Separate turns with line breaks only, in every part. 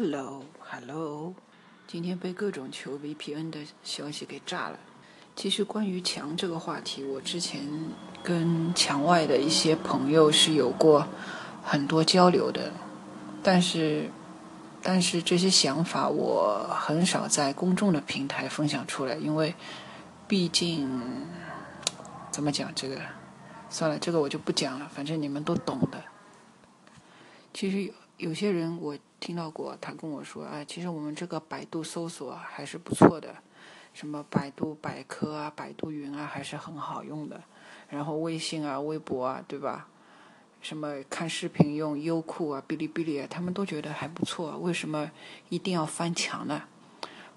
Hello，Hello，今天被各种求 VPN 的消息给炸了。其实关于墙这个话题，我之前跟墙外的一些朋友是有过很多交流的，但是，但是这些想法我很少在公众的平台分享出来，因为毕竟怎么讲这个，算了，这个我就不讲了，反正你们都懂的。其实有有些人我听到过，他跟我说，哎，其实我们这个百度搜索还是不错的。什么百度百科啊、百度云啊，还是很好用的。然后微信啊、微博啊，对吧？什么看视频用优酷啊、哔哩哔哩啊，他们都觉得还不错。为什么一定要翻墙呢？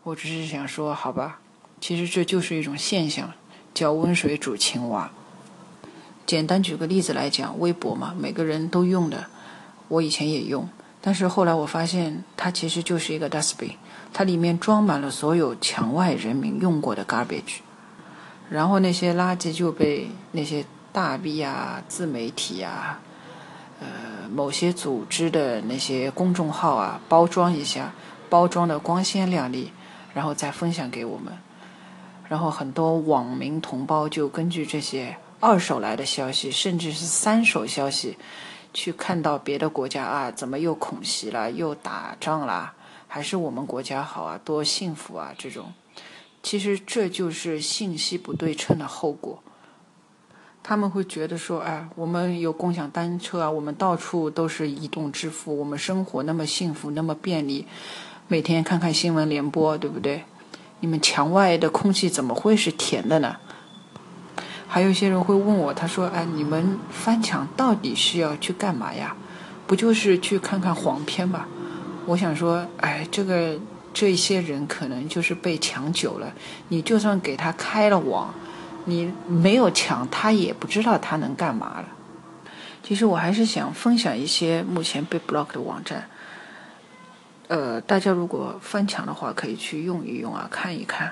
我只是想说，好吧，其实这就是一种现象，叫温水煮青蛙。简单举个例子来讲，微博嘛，每个人都用的，我以前也用，但是后来我发现，它其实就是一个 dustbin。它里面装满了所有墙外人民用过的 garbage，然后那些垃圾就被那些大 V 啊、自媒体啊、呃某些组织的那些公众号啊包装一下，包装的光鲜亮丽，然后再分享给我们。然后很多网民同胞就根据这些二手来的消息，甚至是三手消息，去看到别的国家啊怎么又恐袭了，又打仗了。还是我们国家好啊，多幸福啊！这种，其实这就是信息不对称的后果。他们会觉得说，哎，我们有共享单车啊，我们到处都是移动支付，我们生活那么幸福，那么便利，每天看看新闻联播，对不对？你们墙外的空气怎么会是甜的呢？还有些人会问我，他说，哎，你们翻墙到底是要去干嘛呀？不就是去看看黄片吗？我想说，哎，这个这些人可能就是被抢久了。你就算给他开了网，你没有抢，他也不知道他能干嘛了。其实我还是想分享一些目前被 block 的网站。呃，大家如果翻墙的话，可以去用一用啊，看一看。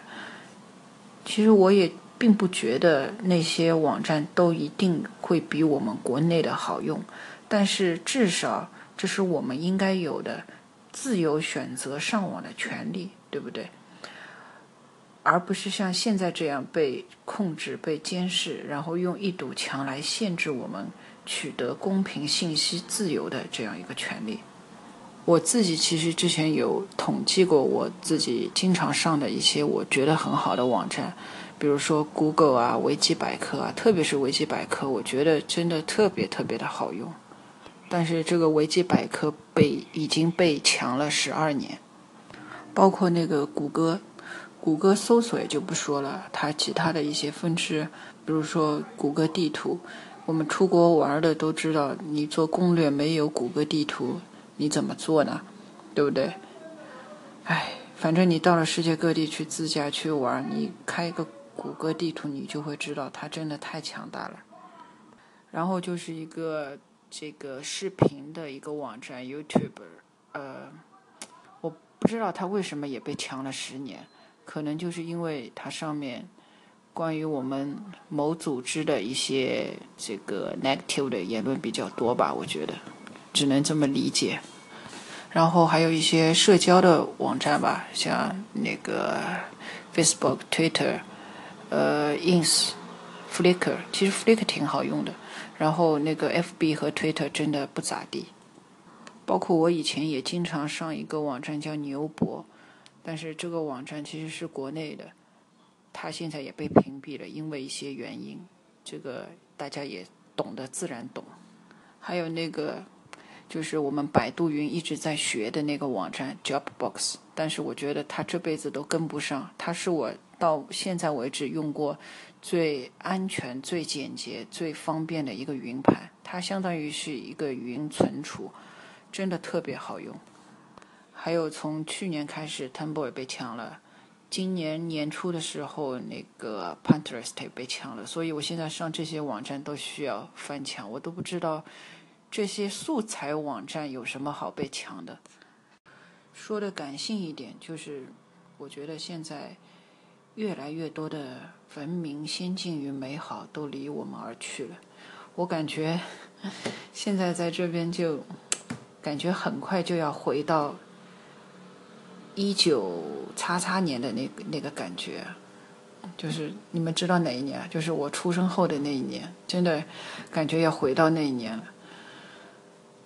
其实我也并不觉得那些网站都一定会比我们国内的好用，但是至少这是我们应该有的。自由选择上网的权利，对不对？而不是像现在这样被控制、被监视，然后用一堵墙来限制我们取得公平信息自由的这样一个权利。我自己其实之前有统计过，我自己经常上的一些我觉得很好的网站，比如说 Google 啊、维基百科啊，特别是维基百科，我觉得真的特别特别的好用。但是这个维基百科被已经被强了十二年，包括那个谷歌，谷歌搜索也就不说了，它其他的一些分支，比如说谷歌地图，我们出国玩的都知道，你做攻略没有谷歌地图，你怎么做呢？对不对？哎，反正你到了世界各地去自驾去玩，你开一个谷歌地图，你就会知道它真的太强大了。然后就是一个。这个视频的一个网站 YouTube，呃，我不知道它为什么也被强了十年，可能就是因为它上面关于我们某组织的一些这个 negative 的言论比较多吧，我觉得只能这么理解。然后还有一些社交的网站吧，像那个 Facebook、Twitter、呃 Ins、Flickr，其实 Flickr 挺好用的。然后那个 FB 和 Twitter 真的不咋地，包括我以前也经常上一个网站叫牛博，但是这个网站其实是国内的，它现在也被屏蔽了，因为一些原因，这个大家也懂得自然懂。还有那个就是我们百度云一直在学的那个网站 Jobbox，但是我觉得它这辈子都跟不上，它是我到现在为止用过。最安全、最简洁、最方便的一个云盘，它相当于是一个云存储，真的特别好用。还有从去年开始，Tumblr 也被抢了，今年年初的时候，那个 Pinterest 也被抢了。所以我现在上这些网站都需要翻墙，我都不知道这些素材网站有什么好被抢的。说的感性一点，就是我觉得现在。越来越多的文明、先进与美好都离我们而去了。我感觉 现在在这边就 感觉很快就要回到一九叉叉年的那个那个感觉，就是你们知道哪一年？就是我出生后的那一年，真的感觉要回到那一年了。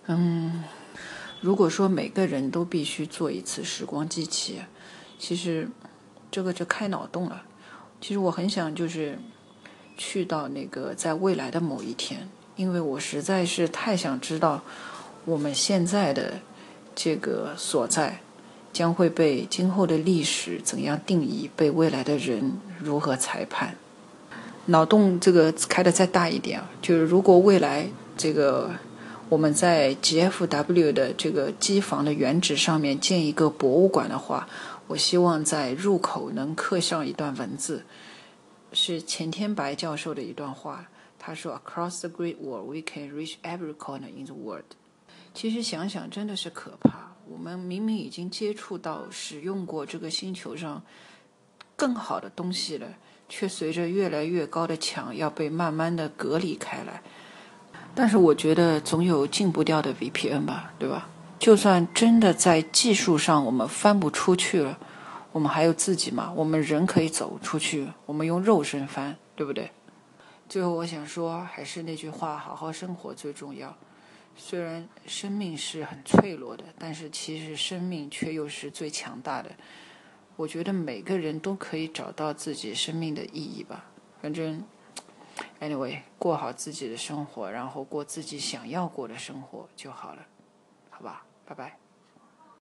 嗯，如果说每个人都必须做一次时光机器，其实这个就开脑洞了。其实我很想就是去到那个在未来的某一天，因为我实在是太想知道我们现在的这个所在。将会被今后的历史怎样定义？被未来的人如何裁判？脑洞这个开的再大一点啊，就是如果未来这个我们在 GFW 的这个机房的原址上面建一个博物馆的话，我希望在入口能刻上一段文字，是钱天白教授的一段话。他说：“Across the Great Wall, we can reach every corner in the world。”其实想想真的是可怕。我们明明已经接触到、使用过这个星球上更好的东西了，却随着越来越高的墙要被慢慢的隔离开来。但是我觉得总有禁不掉的 VPN 吧，对吧？就算真的在技术上我们翻不出去了，我们还有自己嘛？我们人可以走出去，我们用肉身翻，对不对？最后我想说，还是那句话，好好生活最重要。虽然生命是很脆弱的，但是其实生命却又是最强大的。我觉得每个人都可以找到自己生命的意义吧。反正，anyway，过好自己的生活，然后过自己想要过的生活就好了，好吧？Bye bye.